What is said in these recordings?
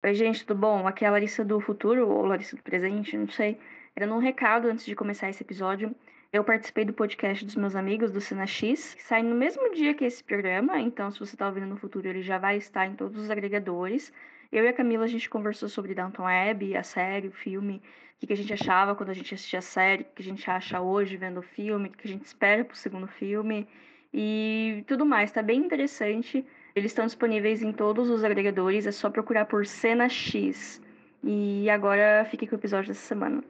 Oi, gente, tudo bom? Aqui é a Larissa do futuro, ou Larissa do presente, não sei. Era num recado antes de começar esse episódio. Eu participei do podcast dos meus amigos do Cena X, que sai no mesmo dia que esse programa, então se você tá ouvindo no futuro, ele já vai estar em todos os agregadores. Eu e a Camila, a gente conversou sobre Downton Abbey, a série, o filme, o que a gente achava quando a gente assistia a série, o que a gente acha hoje vendo o filme, o que a gente espera pro segundo filme e tudo mais. Tá bem interessante. Eles estão disponíveis em todos os agregadores, é só procurar por Cena X. E agora fique com o episódio dessa semana.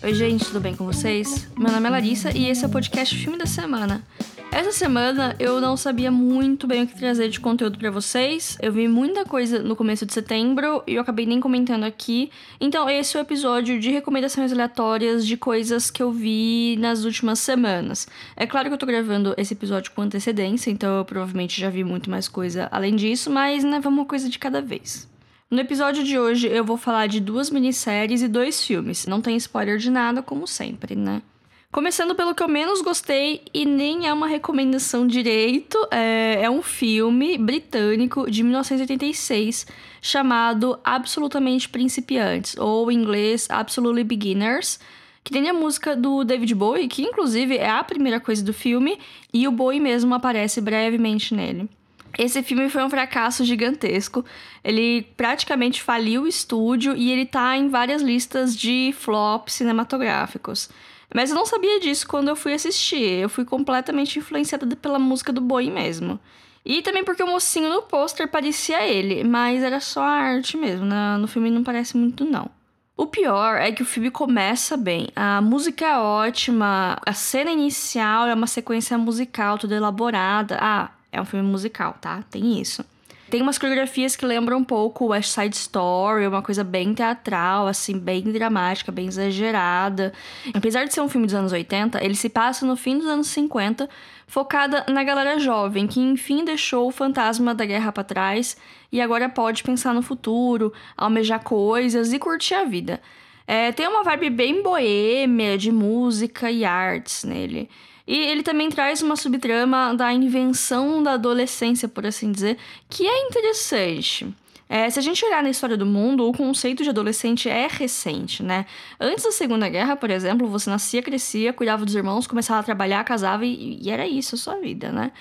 Oi, gente, tudo bem com vocês? Meu nome é Larissa e esse é o podcast Filme da Semana. Essa semana eu não sabia muito bem o que trazer de conteúdo para vocês. Eu vi muita coisa no começo de setembro e eu acabei nem comentando aqui. Então, esse é o episódio de recomendações aleatórias de coisas que eu vi nas últimas semanas. É claro que eu tô gravando esse episódio com antecedência, então eu provavelmente já vi muito mais coisa além disso, mas né, vamos uma coisa de cada vez. No episódio de hoje eu vou falar de duas minisséries e dois filmes. Não tem spoiler de nada, como sempre, né? Começando pelo que eu menos gostei, e nem é uma recomendação direito, é, é um filme britânico de 1986 chamado Absolutamente Principiantes, ou em inglês Absolutely Beginners, que tem a música do David Bowie, que inclusive é a primeira coisa do filme, e o Bowie mesmo aparece brevemente nele. Esse filme foi um fracasso gigantesco. Ele praticamente faliu o estúdio e ele tá em várias listas de flops cinematográficos. Mas eu não sabia disso quando eu fui assistir. Eu fui completamente influenciada pela música do Boi mesmo. E também porque o mocinho no pôster parecia ele, mas era só a arte mesmo. Na, no filme não parece muito, não. O pior é que o filme começa bem. A música é ótima, a cena inicial é uma sequência musical toda elaborada. Ah, é um filme musical, tá? Tem isso. Tem umas coreografias que lembram um pouco West Side Story, uma coisa bem teatral, assim, bem dramática, bem exagerada. Apesar de ser um filme dos anos 80, ele se passa no fim dos anos 50, focada na galera jovem que enfim deixou o fantasma da guerra para trás e agora pode pensar no futuro, almejar coisas e curtir a vida. É, tem uma vibe bem boêmia de música e artes nele. E ele também traz uma subtrama da invenção da adolescência, por assim dizer, que é interessante. É, se a gente olhar na história do mundo, o conceito de adolescente é recente, né? Antes da Segunda Guerra, por exemplo, você nascia, crescia, cuidava dos irmãos, começava a trabalhar, casava e, e era isso a sua vida, né?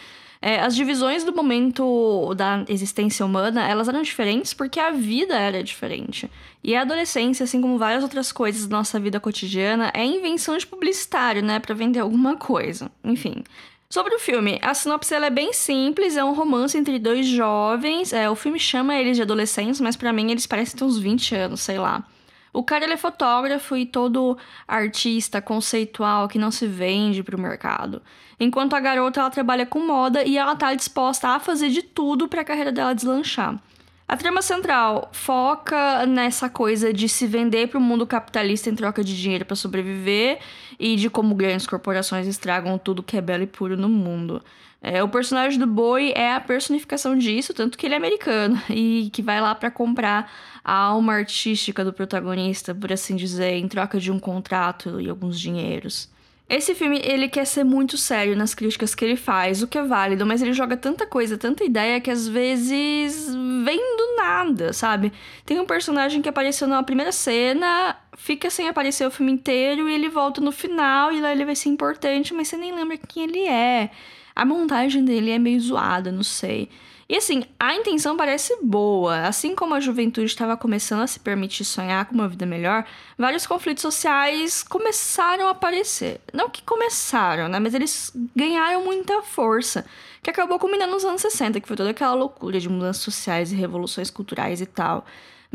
É, as divisões do momento da existência humana, elas eram diferentes porque a vida era diferente. E a adolescência, assim como várias outras coisas da nossa vida cotidiana, é invenção de publicitário, né, para vender alguma coisa. Enfim. Sobre o filme, a sinopse é bem simples, é um romance entre dois jovens. É, o filme chama eles de adolescentes, mas para mim eles parecem ter uns 20 anos, sei lá. O cara ele é fotógrafo e todo artista conceitual que não se vende para o mercado. Enquanto a garota ela trabalha com moda e ela tá disposta a fazer de tudo para a carreira dela deslanchar. A trama central foca nessa coisa de se vender para o mundo capitalista em troca de dinheiro para sobreviver e de como grandes corporações estragam tudo que é belo e puro no mundo. É, o personagem do Boi é a personificação disso, tanto que ele é americano e que vai lá para comprar a alma artística do protagonista, por assim dizer, em troca de um contrato e alguns dinheiros. Esse filme, ele quer ser muito sério nas críticas que ele faz, o que é válido, mas ele joga tanta coisa, tanta ideia que às vezes vem do nada, sabe? Tem um personagem que apareceu na primeira cena, fica sem aparecer o filme inteiro e ele volta no final e lá ele vai ser importante, mas você nem lembra quem ele é. A montagem dele é meio zoada, não sei. E assim, a intenção parece boa. Assim como a juventude estava começando a se permitir sonhar com uma vida melhor, vários conflitos sociais começaram a aparecer. Não que começaram, né? Mas eles ganharam muita força. Que acabou culminando nos anos 60, que foi toda aquela loucura de mudanças sociais e revoluções culturais e tal.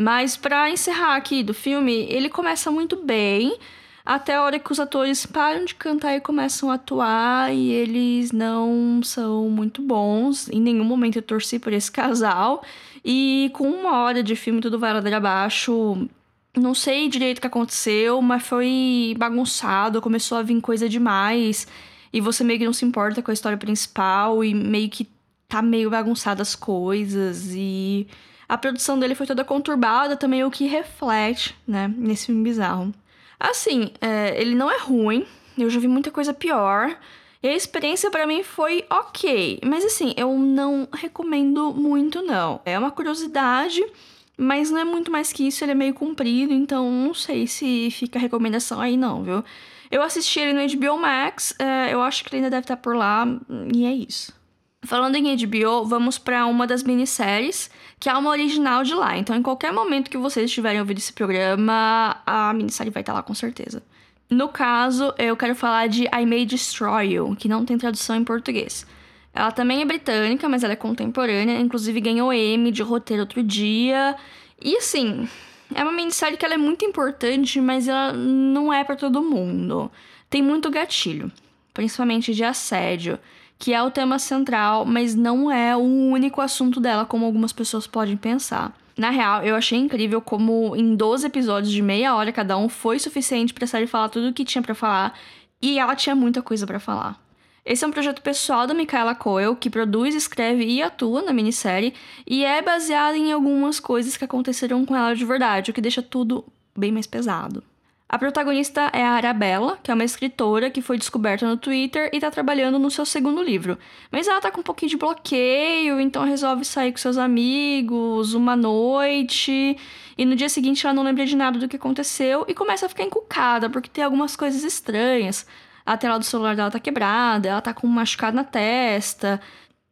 Mas para encerrar aqui do filme, ele começa muito bem até a hora que os atores param de cantar e começam a atuar e eles não são muito bons. Em nenhum momento eu torci por esse casal. E com uma hora de filme tudo vai lá abaixo. Não sei direito o que aconteceu, mas foi bagunçado, começou a vir coisa demais. E você meio que não se importa com a história principal e meio que tá meio bagunçada as coisas e a produção dele foi toda conturbada também, o que reflete, né, nesse filme bizarro. Assim, é, ele não é ruim. Eu já vi muita coisa pior. E a experiência para mim foi ok, mas assim, eu não recomendo muito não. É uma curiosidade, mas não é muito mais que isso, ele é meio comprido, então não sei se fica recomendação aí não, viu? Eu assisti ele no HBO Max, é, eu acho que ele ainda deve estar por lá, e é isso. Falando em HBO, vamos para uma das minisséries, que é uma original de lá. Então, em qualquer momento que vocês estiverem ouvindo esse programa, a minissérie vai estar lá com certeza. No caso, eu quero falar de I May Destroy You, que não tem tradução em português. Ela também é britânica, mas ela é contemporânea, inclusive ganhou Emmy de roteiro outro dia. E assim, é uma minissérie que ela é muito importante, mas ela não é para todo mundo. Tem muito gatilho, principalmente de assédio que é o tema central, mas não é o único assunto dela, como algumas pessoas podem pensar. Na real, eu achei incrível como em 12 episódios de meia hora cada um foi suficiente pra série falar tudo o que tinha para falar, e ela tinha muita coisa para falar. Esse é um projeto pessoal da Michaela Coel, que produz, escreve e atua na minissérie, e é baseado em algumas coisas que aconteceram com ela de verdade, o que deixa tudo bem mais pesado. A protagonista é a Arabella, que é uma escritora que foi descoberta no Twitter e está trabalhando no seu segundo livro. Mas ela tá com um pouquinho de bloqueio, então resolve sair com seus amigos uma noite. E no dia seguinte ela não lembra de nada do que aconteceu e começa a ficar encucada, porque tem algumas coisas estranhas. A tela do celular dela tá quebrada, ela tá com um machucado na testa.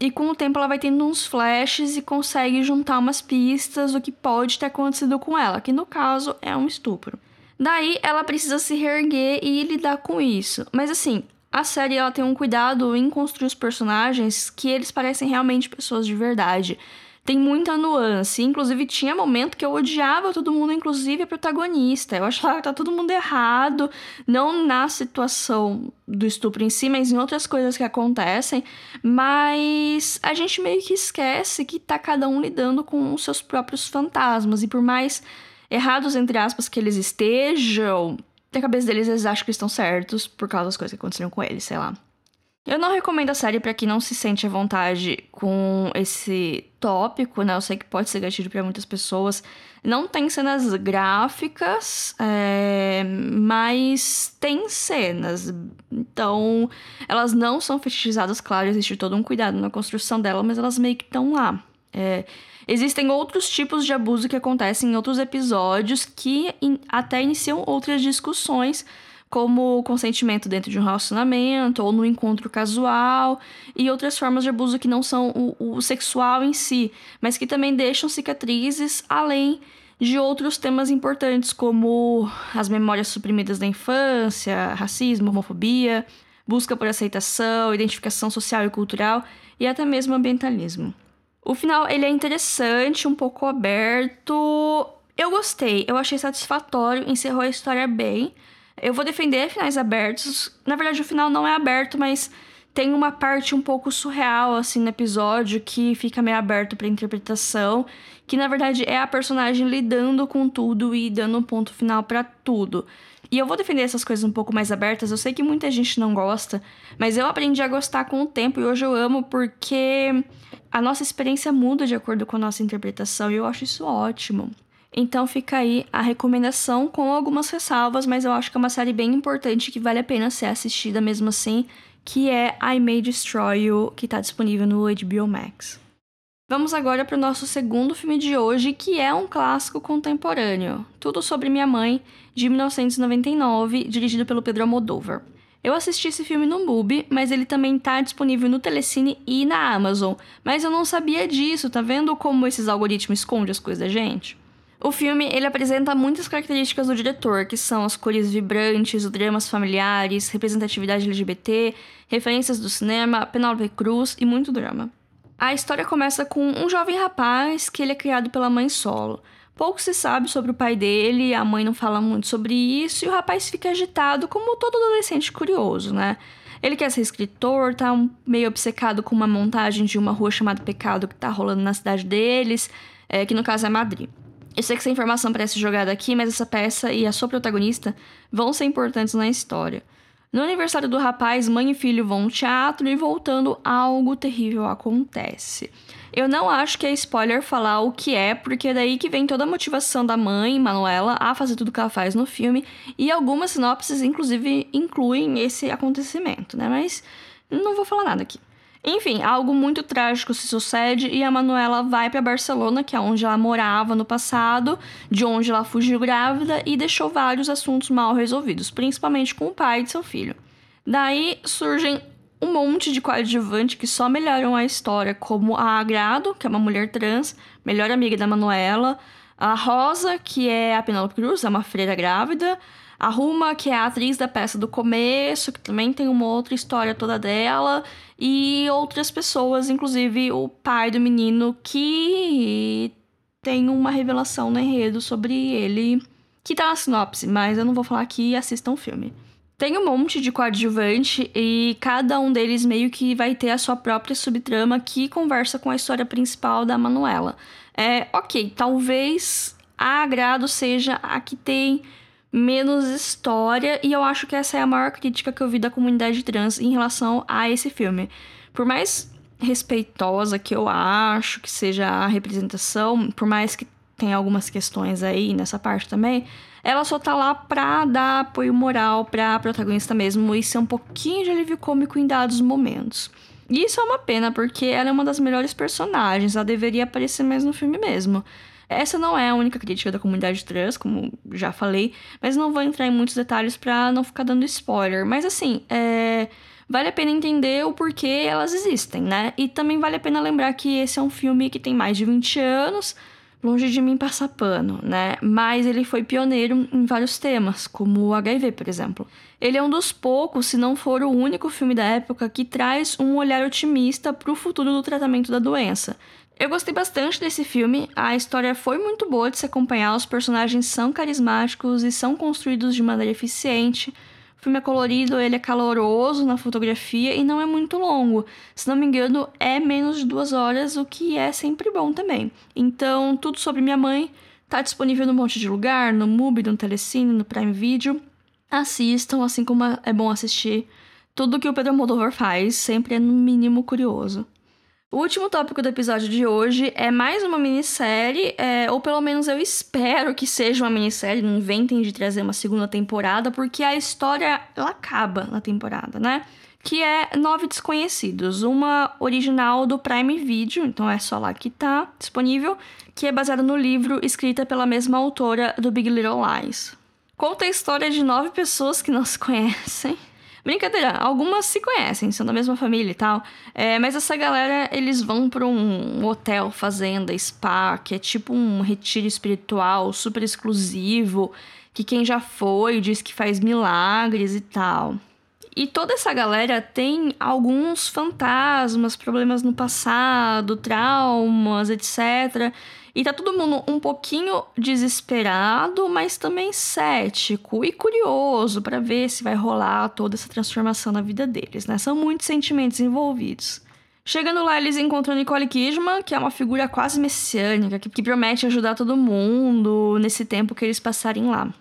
E com o tempo ela vai tendo uns flashes e consegue juntar umas pistas do que pode ter acontecido com ela, que no caso é um estupro. Daí ela precisa se reerguer e lidar com isso. Mas assim, a série ela tem um cuidado em construir os personagens que eles parecem realmente pessoas de verdade. Tem muita nuance. Inclusive, tinha momento que eu odiava todo mundo, inclusive a protagonista. Eu achava que tá todo mundo errado. Não na situação do estupro em si, mas em outras coisas que acontecem. Mas a gente meio que esquece que tá cada um lidando com os seus próprios fantasmas. E por mais errados, entre aspas, que eles estejam, na cabeça deles eles acham que estão certos por causa das coisas que aconteceram com eles, sei lá. Eu não recomendo a série para quem não se sente à vontade com esse tópico, né? Eu sei que pode ser gatilho para muitas pessoas. Não tem cenas gráficas, é... mas tem cenas. Então, elas não são fetichizadas, claro, existe todo um cuidado na construção dela, mas elas meio que estão lá. É... Existem outros tipos de abuso que acontecem em outros episódios que in até iniciam outras discussões, como consentimento dentro de um relacionamento ou no encontro casual, e outras formas de abuso que não são o, o sexual em si, mas que também deixam cicatrizes além de outros temas importantes, como as memórias suprimidas da infância, racismo, homofobia, busca por aceitação, identificação social e cultural e até mesmo ambientalismo. O final, ele é interessante, um pouco aberto. Eu gostei, eu achei satisfatório, encerrou a história bem. Eu vou defender finais abertos. Na verdade, o final não é aberto, mas tem uma parte um pouco surreal, assim, no episódio, que fica meio aberto para interpretação. Que na verdade é a personagem lidando com tudo e dando um ponto final para tudo. E eu vou defender essas coisas um pouco mais abertas. Eu sei que muita gente não gosta, mas eu aprendi a gostar com o tempo e hoje eu amo porque a nossa experiência muda de acordo com a nossa interpretação e eu acho isso ótimo. Então fica aí a recomendação com algumas ressalvas, mas eu acho que é uma série bem importante que vale a pena ser assistida mesmo assim, que é I May Destroy You, que está disponível no HBO Max. Vamos agora para o nosso segundo filme de hoje, que é um clássico contemporâneo, Tudo sobre Minha Mãe, de 1999, dirigido pelo Pedro Almodóvar. Eu assisti esse filme no MUBI, mas ele também tá disponível no Telecine e na Amazon. Mas eu não sabia disso, tá vendo como esses algoritmos escondem as coisas da gente? O filme ele apresenta muitas características do diretor, que são as cores vibrantes, os dramas familiares, representatividade LGBT, referências do cinema, Penélope Cruz e muito drama. A história começa com um jovem rapaz que ele é criado pela mãe solo. Pouco se sabe sobre o pai dele, a mãe não fala muito sobre isso, e o rapaz fica agitado, como todo adolescente curioso, né? Ele quer ser escritor, tá meio obcecado com uma montagem de uma rua chamada Pecado que tá rolando na cidade deles, é, que no caso é Madrid. Eu sei que essa informação parece jogada aqui, mas essa peça e a sua protagonista vão ser importantes na história. No aniversário do rapaz, mãe e filho vão ao teatro e voltando, algo terrível acontece. Eu não acho que é spoiler falar o que é, porque é daí que vem toda a motivação da mãe, Manuela, a fazer tudo que ela faz no filme, e algumas sinopses, inclusive, incluem esse acontecimento, né? Mas Não vou falar nada aqui. Enfim, algo muito trágico se sucede e a Manuela vai para Barcelona, que é onde ela morava no passado, de onde ela fugiu grávida e deixou vários assuntos mal resolvidos, principalmente com o pai de seu filho. Daí surgem um monte de coadjuvante que só melhoram a história, como a Agrado, que é uma mulher trans, melhor amiga da Manuela, a Rosa, que é a Penelope Cruz, é uma freira grávida, a Ruma, que é a atriz da peça do começo, que também tem uma outra história toda dela, e outras pessoas, inclusive o pai do menino, que tem uma revelação no enredo sobre ele, que tá na sinopse, mas eu não vou falar aqui, assistam o filme. Tem um monte de coadjuvante e cada um deles meio que vai ter a sua própria subtrama que conversa com a história principal da Manuela. É, ok, talvez a Agrado seja a que tem menos história e eu acho que essa é a maior crítica que eu vi da comunidade trans em relação a esse filme. Por mais respeitosa que eu acho que seja a representação, por mais que tenha algumas questões aí nessa parte também, ela só tá lá pra dar apoio moral pra protagonista mesmo e ser um pouquinho de alívio cômico em dados momentos. E isso é uma pena, porque ela é uma das melhores personagens, ela deveria aparecer mais no filme mesmo. Essa não é a única crítica da comunidade trans, como já falei, mas não vou entrar em muitos detalhes para não ficar dando spoiler. Mas assim, é... vale a pena entender o porquê elas existem, né? E também vale a pena lembrar que esse é um filme que tem mais de 20 anos, longe de mim passar pano, né? Mas ele foi pioneiro em vários temas, como o HIV, por exemplo. Ele é um dos poucos, se não for o único filme da época que traz um olhar otimista para o futuro do tratamento da doença. Eu gostei bastante desse filme, a história foi muito boa de se acompanhar, os personagens são carismáticos e são construídos de maneira eficiente. Filme é colorido, ele é caloroso na fotografia e não é muito longo. Se não me engano, é menos de duas horas, o que é sempre bom também. Então, tudo sobre minha mãe tá disponível num monte de lugar, no Mubi, no Telecine, no Prime Video. Assistam, assim como é bom assistir tudo que o Pedro Moldovor faz, sempre é no mínimo curioso. O último tópico do episódio de hoje é mais uma minissérie, é, ou pelo menos eu espero que seja uma minissérie, não inventem de trazer uma segunda temporada, porque a história ela acaba na temporada, né? Que é Nove Desconhecidos, uma original do Prime Video, então é só lá que tá disponível, que é baseada no livro escrita pela mesma autora do Big Little Lies. Conta a história de nove pessoas que não se conhecem Brincadeira, algumas se conhecem, são da mesma família e tal. É, mas essa galera, eles vão pra um hotel, fazenda, spa, que é tipo um retiro espiritual super exclusivo, que quem já foi diz que faz milagres e tal. E toda essa galera tem alguns fantasmas, problemas no passado, traumas, etc. E tá todo mundo um pouquinho desesperado, mas também cético e curioso para ver se vai rolar toda essa transformação na vida deles, né? São muitos sentimentos envolvidos. Chegando lá, eles encontram Nicole Kidman, que é uma figura quase messiânica, que, que promete ajudar todo mundo nesse tempo que eles passarem lá.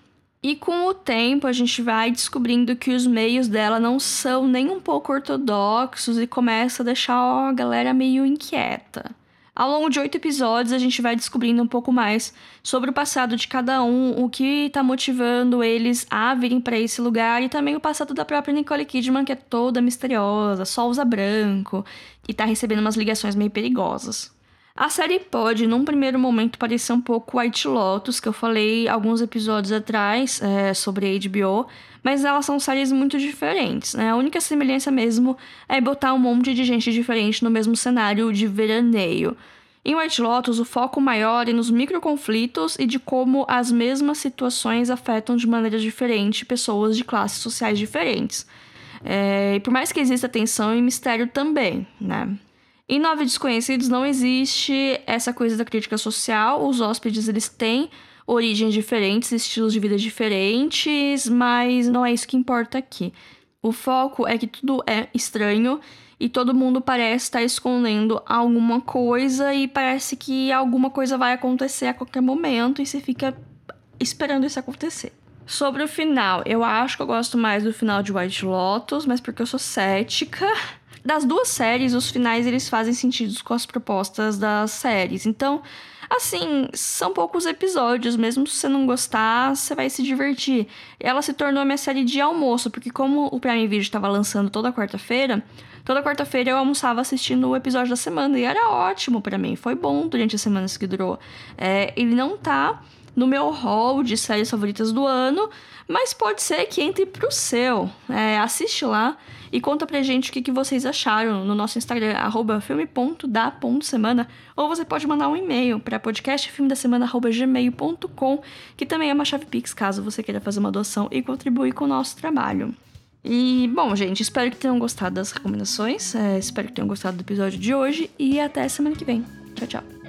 E com o tempo, a gente vai descobrindo que os meios dela não são nem um pouco ortodoxos e começa a deixar a galera meio inquieta. Ao longo de oito episódios, a gente vai descobrindo um pouco mais sobre o passado de cada um, o que está motivando eles a virem para esse lugar e também o passado da própria Nicole Kidman, que é toda misteriosa, só usa branco e está recebendo umas ligações meio perigosas. A série pode, num primeiro momento, parecer um pouco White Lotus, que eu falei alguns episódios atrás é, sobre HBO, mas elas são séries muito diferentes, né? A única semelhança mesmo é botar um monte de gente diferente no mesmo cenário de veraneio. Em White Lotus, o foco maior é nos microconflitos e de como as mesmas situações afetam de maneira diferente pessoas de classes sociais diferentes. É, e por mais que exista tensão e mistério também, né? Em Nove Desconhecidos não existe essa coisa da crítica social. Os hóspedes eles têm origens diferentes, estilos de vida diferentes, mas não é isso que importa aqui. O foco é que tudo é estranho e todo mundo parece estar escondendo alguma coisa e parece que alguma coisa vai acontecer a qualquer momento e você fica esperando isso acontecer. Sobre o final, eu acho que eu gosto mais do final de White Lotus, mas porque eu sou cética das duas séries, os finais eles fazem sentido com as propostas das séries. Então, Assim, são poucos episódios, mesmo se você não gostar, você vai se divertir. Ela se tornou a minha série de almoço, porque como o Prime Video estava lançando toda quarta-feira, toda quarta-feira eu almoçava assistindo o episódio da semana e era ótimo para mim, foi bom durante as semanas que durou. É, ele não tá no meu hall de séries favoritas do ano, mas pode ser que entre pro seu. É, assiste lá e conta pra gente o que, que vocês acharam no nosso Instagram, filme.da.semana, ou você pode mandar um e-mail para podcastfilmedasemana.gmail.com, que também é uma chave Pix, caso você queira fazer uma doação e contribuir com o nosso trabalho. E, bom, gente, espero que tenham gostado das recomendações, é, espero que tenham gostado do episódio de hoje e até semana que vem. Tchau, tchau.